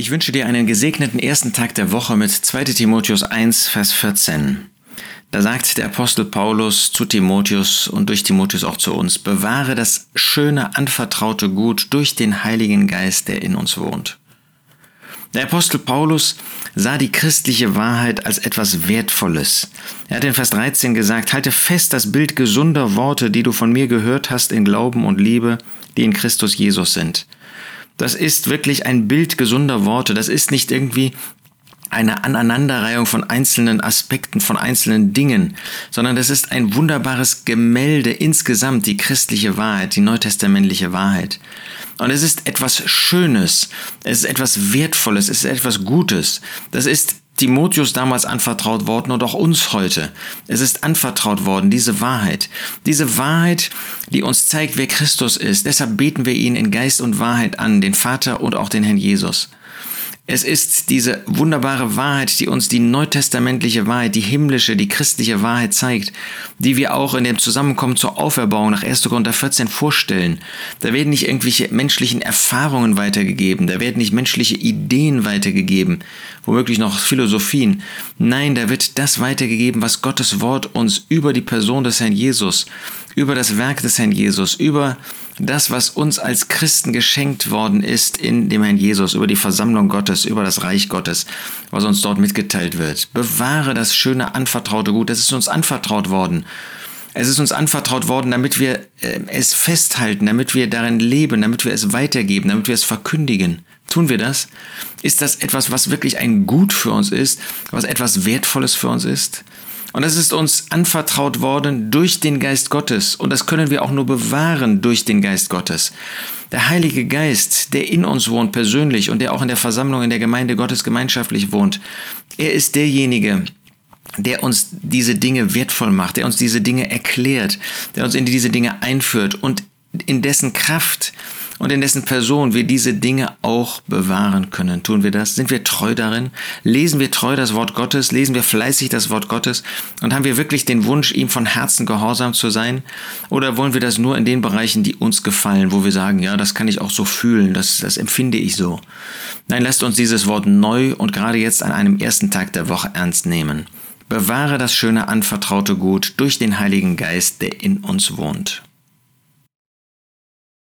Ich wünsche dir einen gesegneten ersten Tag der Woche mit 2 Timotheus 1, Vers 14. Da sagt der Apostel Paulus zu Timotheus und durch Timotheus auch zu uns, bewahre das schöne, anvertraute Gut durch den Heiligen Geist, der in uns wohnt. Der Apostel Paulus sah die christliche Wahrheit als etwas Wertvolles. Er hat in Vers 13 gesagt, halte fest das Bild gesunder Worte, die du von mir gehört hast in Glauben und Liebe, die in Christus Jesus sind. Das ist wirklich ein Bild gesunder Worte. Das ist nicht irgendwie eine Aneinanderreihung von einzelnen Aspekten, von einzelnen Dingen, sondern das ist ein wunderbares Gemälde insgesamt, die christliche Wahrheit, die neutestamentliche Wahrheit. Und es ist etwas Schönes, es ist etwas Wertvolles, es ist etwas Gutes. Das ist Timotheus damals anvertraut worden und auch uns heute. Es ist anvertraut worden, diese Wahrheit. Diese Wahrheit, die uns zeigt, wer Christus ist. Deshalb beten wir ihn in Geist und Wahrheit an, den Vater und auch den Herrn Jesus. Es ist diese wunderbare Wahrheit, die uns die neutestamentliche Wahrheit, die himmlische, die christliche Wahrheit zeigt, die wir auch in dem Zusammenkommen zur Auferbauung nach 1. Korinther 14 vorstellen. Da werden nicht irgendwelche menschlichen Erfahrungen weitergegeben, da werden nicht menschliche Ideen weitergegeben, womöglich noch Philosophien. Nein, da wird das weitergegeben, was Gottes Wort uns über die Person des Herrn Jesus, über das Werk des Herrn Jesus, über das, was uns als Christen geschenkt worden ist in dem Herrn Jesus, über die Versammlung Gottes, über das Reich Gottes, was uns dort mitgeteilt wird. Bewahre das schöne anvertraute Gut, das ist uns anvertraut worden. Es ist uns anvertraut worden, damit wir äh, es festhalten, damit wir darin leben, damit wir es weitergeben, damit wir es verkündigen. Tun wir das? Ist das etwas, was wirklich ein Gut für uns ist, was etwas Wertvolles für uns ist? Und es ist uns anvertraut worden durch den Geist Gottes. Und das können wir auch nur bewahren durch den Geist Gottes. Der Heilige Geist, der in uns wohnt persönlich und der auch in der Versammlung in der Gemeinde Gottes gemeinschaftlich wohnt, er ist derjenige, der uns diese Dinge wertvoll macht, der uns diese Dinge erklärt, der uns in diese Dinge einführt und in dessen Kraft und in dessen Person wir diese Dinge auch bewahren können. Tun wir das? Sind wir treu darin? Lesen wir treu das Wort Gottes? Lesen wir fleißig das Wort Gottes? Und haben wir wirklich den Wunsch, ihm von Herzen gehorsam zu sein? Oder wollen wir das nur in den Bereichen, die uns gefallen, wo wir sagen, ja, das kann ich auch so fühlen, das, das empfinde ich so? Nein, lasst uns dieses Wort neu und gerade jetzt an einem ersten Tag der Woche ernst nehmen. Bewahre das schöne anvertraute Gut durch den Heiligen Geist, der in uns wohnt.